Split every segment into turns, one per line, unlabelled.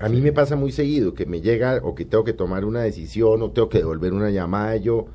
A mí me pasa muy seguido que me llega o que tengo que tomar una decisión o tengo que devolver una llamada y yo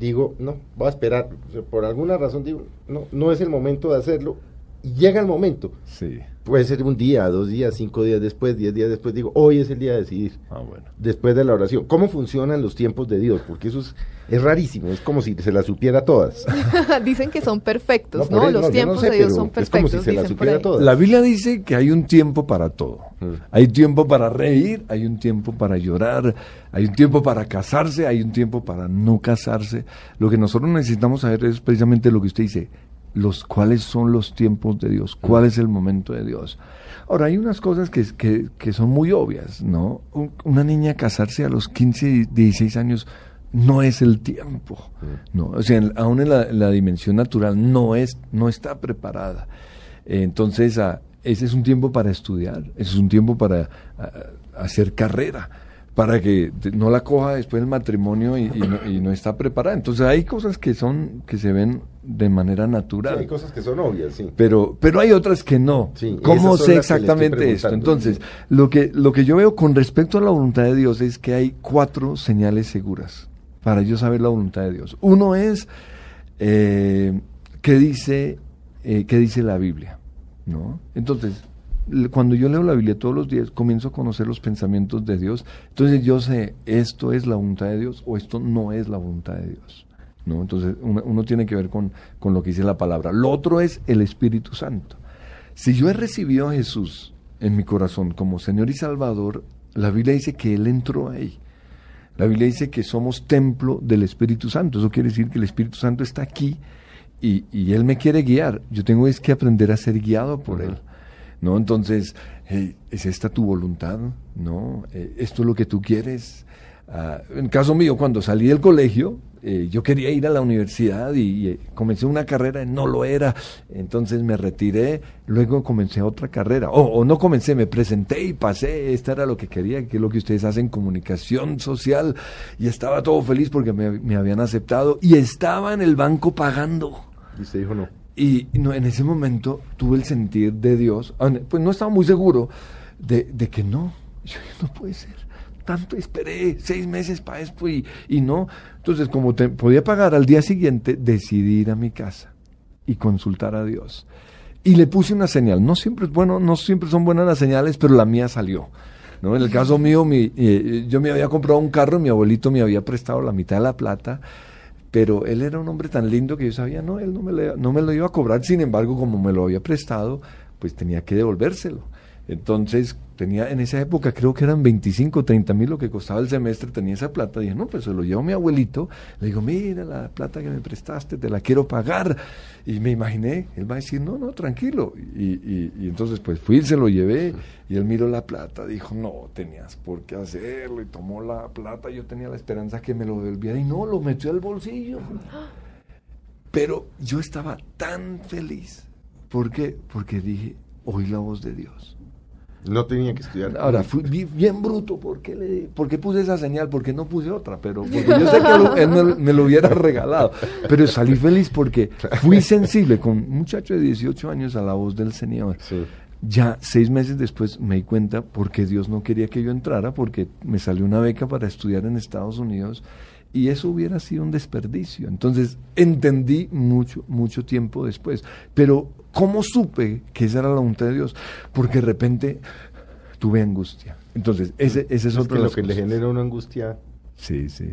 digo, no, voy a esperar. Por alguna razón digo, no, no es el momento de hacerlo. Y llega el momento.
Sí.
Puede ser un día, dos días, cinco días después, diez días después. Digo, hoy es el día de decidir.
Ah, bueno.
Después de la oración. ¿Cómo funcionan los tiempos de Dios? Porque eso es, es rarísimo. Es como si se las supiera todas.
dicen que son perfectos,
No,
Los
no,
tiempos
no sé,
de Dios son
es
perfectos,
como si se las
dicen por
supiera
ahí.
todas.
La Biblia dice que hay un tiempo para todo.
Mm.
Hay tiempo para reír, hay un tiempo para llorar, hay un tiempo para casarse, hay un tiempo para no casarse. Lo que nosotros necesitamos saber es precisamente lo que usted dice, los cuáles son los tiempos de Dios, cuál es el momento de Dios. Ahora, hay unas cosas que, que, que son muy obvias, ¿no? Un- Una niña casarse a los 15, y 16 años no es el tiempo, ¿no? O sea, en- aún en la, en la dimensión natural no, es, no está preparada. Eh, Entonces, ah, ese es un tiempo para estudiar, ese es un tiempo para ah, hacer carrera, para que no la coja después del matrimonio y, y no, y no está preparada. Entonces, hay cosas que son que se ven de manera
Sí,
natural.
hay cosas que son obvias, sí.
Pero, pero hay otras que no.
Sí,
¿Cómo sé exactamente esto? Entonces, lo que, lo que yo veo con respecto a la voluntad de Dios es que hay cuatro señales seguras para yo saber la voluntad de Dios. Uno es eh, qué dice, eh, qué dice la Biblia, ¿no? Entonces, cuando yo leo la Biblia todos los días, comienzo a conocer los pensamientos de Dios. Entonces yo sé, esto es la voluntad de Dios o esto no es la voluntad de Dios. ¿No? Entonces uno, uno tiene que ver con, con lo que dice la palabra. Lo otro es el Espíritu Santo. Si yo he recibido a Jesús en mi corazón como Señor y Salvador, la Biblia dice que Él entró ahí. La Biblia dice que somos templo del Espíritu Santo. Eso quiere decir que el Espíritu Santo está aquí y, y Él me quiere guiar. Yo tengo es que aprender a ser guiado por Él. ¿No? Entonces, hey, ¿es esta tu voluntad? ¿No? Eh, ¿Esto es lo que tú quieres? Ah, en caso mío, cuando salí del colegio, eh, yo quería ir a la universidad y, y, eh, comencé una carrera, y no lo era, entonces me retiré, luego comencé otra carrera, o, o no comencé, me presenté y pasé, esta era lo que quería, que es lo que ustedes hacen, comunicación social, y estaba todo feliz porque me, me habían aceptado y estaba en el banco pagando.
Y usted dijo no.
Y no, en ese momento tuve el sentir de Dios, ah, pues no estaba muy seguro de, de que no, yo, no puede ser. Tanto esperé seis meses para esto y, y no. Entonces, como te, podía pagar al día siguiente, decidí ir a mi casa y consultar a Dios. Y le puse una señal. No siempre es bueno, no siempre son buenas las señales, pero la mía salió. ¿no? En el caso mío, mi, eh, yo me había comprado un carro, mi abuelito me había prestado la mitad de la plata pero él era un hombre tan lindo que yo sabía, no, él no me, no me lo iba a cobrar, sin embargo, como me lo había prestado, pues tenía que devolvérselo. Entonces, tenía en esa época, creo que eran 25, 30 mil lo que costaba el semestre, tenía esa plata. Dije, no, pues se lo llevo a mi abuelito. Le digo, mira la plata que me prestaste, te la quiero pagar. Y me imaginé, él va a decir, no, no, tranquilo. Y, y, y entonces, pues fui, se lo llevé. Y él miró la plata, dijo, no, tenías por qué hacerlo. Y tomó la plata, yo tenía la esperanza que me lo devolviera. Y no, lo metió al bolsillo. Pero yo estaba tan feliz. ¿Por qué? Porque dije, oí la voz de Dios.
No tenía que estudiar.
Ahora, fui bi- bien bruto, ¿por qué, le, ¿por qué puse esa señal? ¿Por qué no puse otra? Pero porque yo sé que lo- él me, me lo hubiera regalado. Pero salí feliz porque fui sensible con un muchacho de 18 años a la voz del Señor.
Sí.
Ya seis meses después me di cuenta porque Dios no quería que yo entrara, porque me salió una beca para estudiar en Estados Unidos y eso hubiera sido un desperdicio. Entonces entendí mucho, mucho tiempo después. Pero ¿cómo supe que esa era la voluntad de Dios? Porque de repente tuve angustia. Entonces, ese, ese es
Es
otro
que lo que le genera una angustia.
Sí, sí.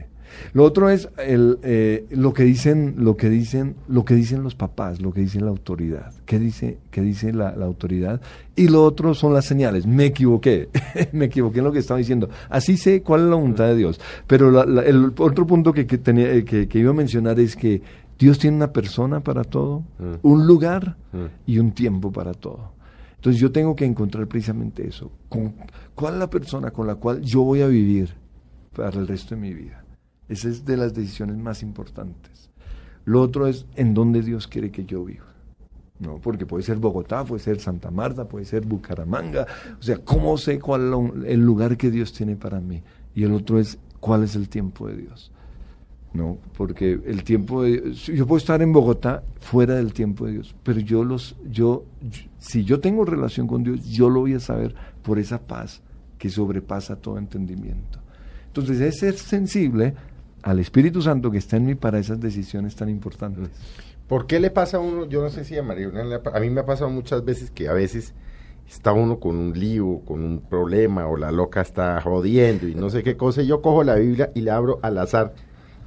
Lo otro es el, eh, lo que dicen, lo que dicen, lo que dicen los papás, lo que dice la autoridad. ¿Qué dice, qué dice la, la autoridad? Y lo otro son las señales. Me equivoqué, me equivoqué en lo que estaba diciendo. Así sé cuál es la voluntad de Dios. Pero la- la- el otro punto que, que tenía, eh, que, que iba a mencionar es que Dios tiene una persona para todo,
Mm.
un lugar
Mm.
y un tiempo para todo. Entonces yo tengo que encontrar precisamente eso. Con- ¿Cuál es la persona con la cual yo voy a vivir para el resto de mi vida? Esa es de las decisiones más importantes. Lo otro es en dónde Dios quiere que yo viva. No, porque puede ser Bogotá, puede ser Santa Marta, puede ser Bucaramanga. O sea, ¿cómo sé cuál es el lugar que Dios tiene para mí? Y el otro es cuál es el tiempo de Dios. No, porque el tiempo de yo puedo estar en Bogotá fuera del tiempo de Dios, pero yo los yo- si yo tengo relación con Dios, yo lo voy a saber por esa paz que sobrepasa todo entendimiento. Entonces, es ser sensible al Espíritu Santo que está en mí para esas decisiones tan importantes.
¿Por qué le pasa a uno? Yo no sé si a pa- a mí me ha pasado muchas veces que a veces está uno con un lío, con un problema, o la loca está jodiendo y no sé qué cosa. y Yo cojo la Biblia y la abro al azar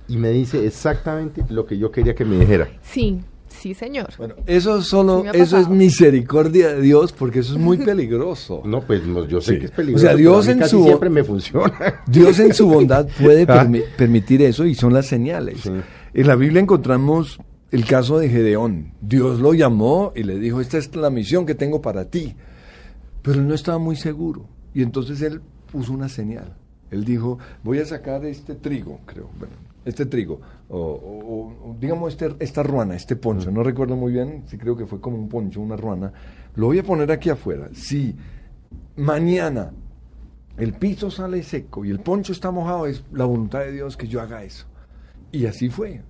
y me dice exactamente lo que yo quería que me dijera.
Sí, sí, señor.
Bueno, eso solo,
Sí
eso es misericordia de Dios, porque eso es muy peligroso.
No, pues no, yo sé
Sí.
que es
O
peligroso.
sea, Dios en su-
siempre me funciona.
Dios en su bondad puede
Ah.
permi- permitir eso y son las señales.
Sí.
En la Biblia encontramos el caso de Gedeón. Dios lo llamó y le dijo, esta es la misión que tengo para ti. Pero él no estaba muy seguro. Y entonces él puso una señal. Él dijo, voy a sacar este trigo, creo, bueno, este trigo, o, o- o, digamos este- esta ruana, este poncho, no recuerdo muy bien, sí creo que fue como un poncho, una ruana, lo voy a poner aquí afuera. Si mañana el piso sale seco y el poncho está mojado, es la voluntad de Dios que yo haga eso. Y así fue.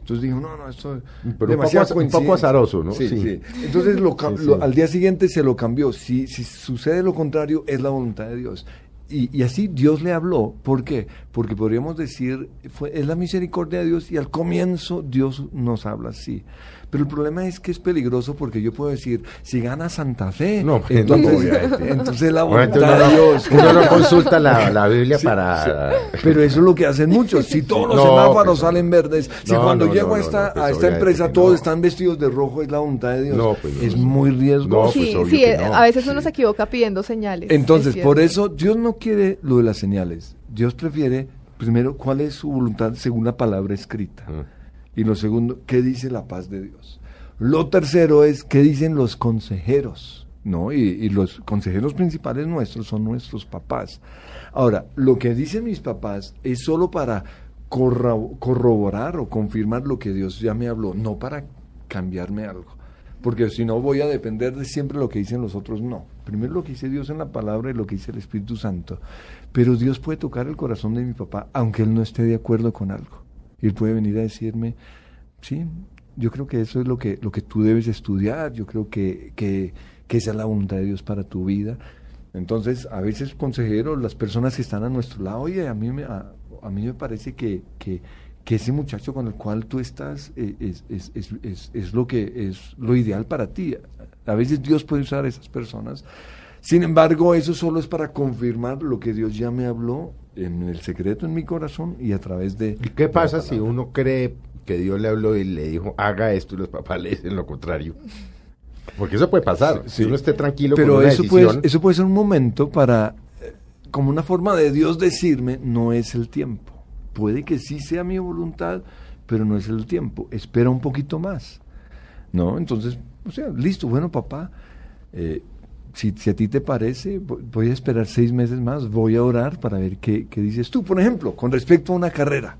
Entonces dijo, no, no, esto es
Pero un
demasiada
poco az- un poco
coincidencia".
azaroso, ¿no?
Sí,
Sí.
sí. Entonces lo lo- al día siguiente se lo cambió. Si, si sucede lo contrario, es la voluntad de Dios. Y, y así Dios le habló. ¿Por qué? Porque podríamos decir, fue, es la misericordia de Dios y al comienzo Dios nos habla así. Pero el problema es que es peligroso porque yo puedo decir, si gana Santa Fe,
No, pues,
entonces,
no,
entonces la voluntad
uno,
de
no,
Dios.
uno no consulta la, la Biblia
Sí,
para...
Pero eso es lo que hacen muchos. Si todos los
No,
semáforos
pues,
salen verdes, si
no,
cuando
no,
llego
no,
a esta,
no, pues,
a esta empresa todos
no.
están vestidos de rojo, es la voluntad de Dios.
No, pues,
es
no.
muy riesgoso.
No, pues,
sí, sí,
que
eh,
no.
a veces uno se equivoca pidiendo señales.
Entonces,
es
por eso Dios no quiere lo de las señales. Dios prefiere, primero, cuál es su voluntad según la palabra escrita.
Mm.
Y lo segundo, ¿qué dice la paz de Dios? Lo tercero es, ¿qué dicen los consejeros? ¿No? Y, y los consejeros principales nuestros son nuestros papás. Ahora, lo que dicen mis papás es solo para corro- corroborar o confirmar lo que Dios ya me habló, no para cambiarme algo. Porque si no voy a depender de siempre lo que dicen los otros, no. Primero lo que dice Dios en la palabra y lo que dice el Espíritu Santo. Pero Dios puede tocar el corazón de mi papá aunque él no esté de acuerdo con algo. Y él puede venir a decirme, sí, yo creo que eso es lo que, lo que tú debes estudiar, yo creo que, que, que esa es la voluntad de Dios para tu vida. Entonces, a veces, consejeros, las personas que están a nuestro lado, oye, a mí me, a, a mí me parece que, que, que ese muchacho con el cual tú estás eh, es, es, es, es, lo que es lo ideal para ti. A veces Dios puede usar a esas personas. Sin embargo, eso solo es para confirmar lo que Dios ya me habló en el secreto en mi corazón y a través de...
¿Y qué pasa si uno cree que Dios le habló y le dijo, haga esto y los papás le dicen lo contrario? Porque eso puede pasar.
Sí,
Si uno esté tranquilo
Pero
con una
eso
decisión...
puede, eso puede ser un momento para, eh, como una forma de Dios decirme, no es el tiempo. Puede que sí sea mi voluntad, pero no es el tiempo. Espera un poquito más. ¿No? Entonces, o sea, listo, bueno, papá, eh, si, a ti te parece, vo- voy a esperar seis meses más, voy a orar para ver qué, qué dices tú. Por ejemplo, con respecto a una carrera.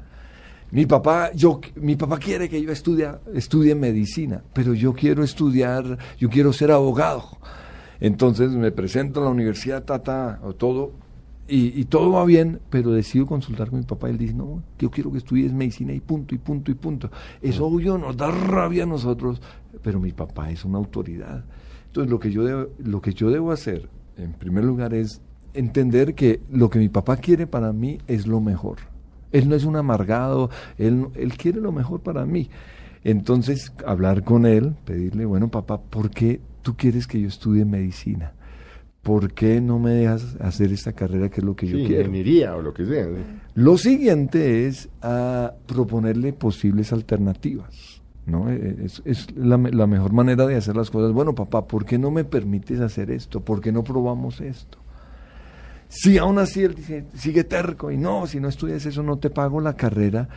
Mi papá, yo, mi papá quiere que yo estudie, estudie medicina, pero yo quiero estudiar, yo quiero ser abogado. Entonces me presento a la universidad, tata, o todo, y, y todo va bien, pero decido consultar con mi papá y él dice, no, yo quiero que estudies medicina y punto, y punto, y punto. Eso obvio nos da rabia a nosotros, pero mi papá es una autoridad. Entonces lo que yo debo, lo que yo debo hacer, en primer lugar, es entender que lo que mi papá quiere para mí es lo mejor. Él no es un amargado, él, él quiere lo mejor para mí. Entonces, hablar con él, pedirle, bueno, papá, ¿por qué tú quieres que yo estudie medicina? ¿Por qué no me dejas hacer esta carrera que es lo que yo quiero?
ingeniería o lo que sea. ¿sí?
Lo siguiente es a proponerle posibles alternativas. ¿no? Eh, Es, es la, me- la mejor manera de hacer las cosas. Bueno, papá, ¿por qué no me permites hacer esto? ¿Por qué no probamos esto? Si aún así él dice, sigue terco y no, si no estudias eso no te pago la carrera,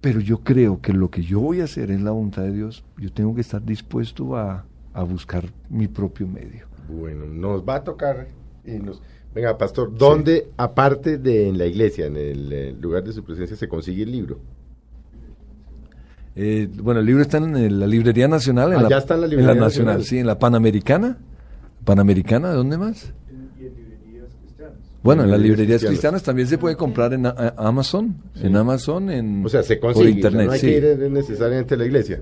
pero yo creo que lo que yo voy a hacer en la voluntad de Dios, yo tengo que estar dispuesto a, a buscar mi propio medio.
Bueno, nos va a tocar y nos... Venga, pastor, ¿dónde, aparte de en la iglesia, en el eh, lugar de su presencia, se consigue el libro?
Eh, bueno, el libro está en la Librería Nacional. En
Ah,
la,
ya está en la Librería
Nacional,
Nacional.
sí, en la Panamericana. Panamericana, ¿dónde más? Bueno, en las
Librerías
librerías
cristianas.
cristianas también se puede comprar en Amazon, en Amazon, en
O sea, se
por
consigue, o sea,
internet,
no hay
sí.
que ir necesariamente a la iglesia.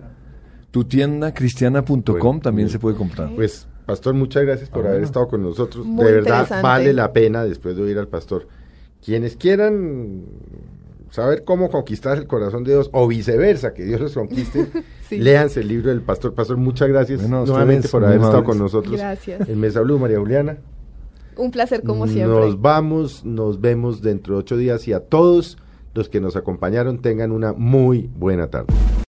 Tu tienda cristiana.com
Bueno,
también se puede comprar.
Pues, pastor, muchas gracias por
Ah,
haber
bueno.
estado con nosotros.
Muy
de verdad, vale la pena después de oír al pastor. Quienes quieran saber cómo conquistar el corazón de Dios o viceversa, que Dios los conquiste,
Sí.
léanse el libro del pastor. Pastor, muchas gracias
Bueno,
nuevamente por haber estado con nosotros.
Gracias.
En Mesa Blue, María Juliana.
Un placer como siempre.
Nos vamos, nos vemos dentro de ocho días y a todos los que nos acompañaron tengan una muy buena tarde.